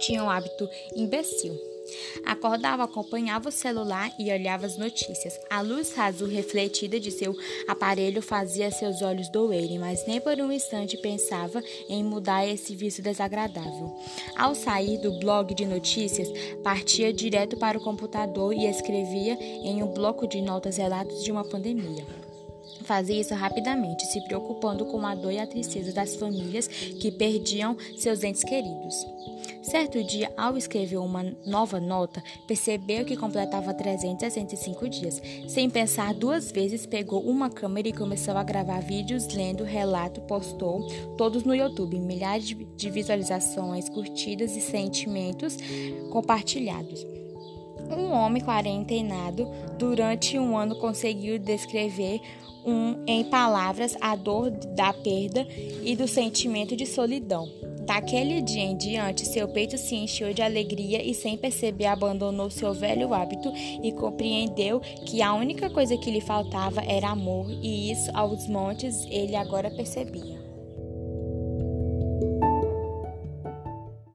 tinha um hábito imbecil. Acordava, acompanhava o celular e olhava as notícias. A luz azul refletida de seu aparelho fazia seus olhos doerem, mas nem por um instante pensava em mudar esse vício desagradável. Ao sair do blog de notícias, partia direto para o computador e escrevia em um bloco de notas relatos de uma pandemia. Fazia isso rapidamente, se preocupando com a dor e a tristeza das famílias que perdiam seus entes queridos. Certo dia, ao escrever uma nova nota, percebeu que completava 365 dias. Sem pensar duas vezes, pegou uma câmera e começou a gravar vídeos lendo relato, postou todos no YouTube, milhares de visualizações, curtidas e sentimentos compartilhados. Um homem quarentenado durante um ano conseguiu descrever um, em palavras a dor da perda e do sentimento de solidão. Daquele dia em diante, seu peito se encheu de alegria e, sem perceber, abandonou seu velho hábito e compreendeu que a única coisa que lhe faltava era amor, e isso aos montes ele agora percebia.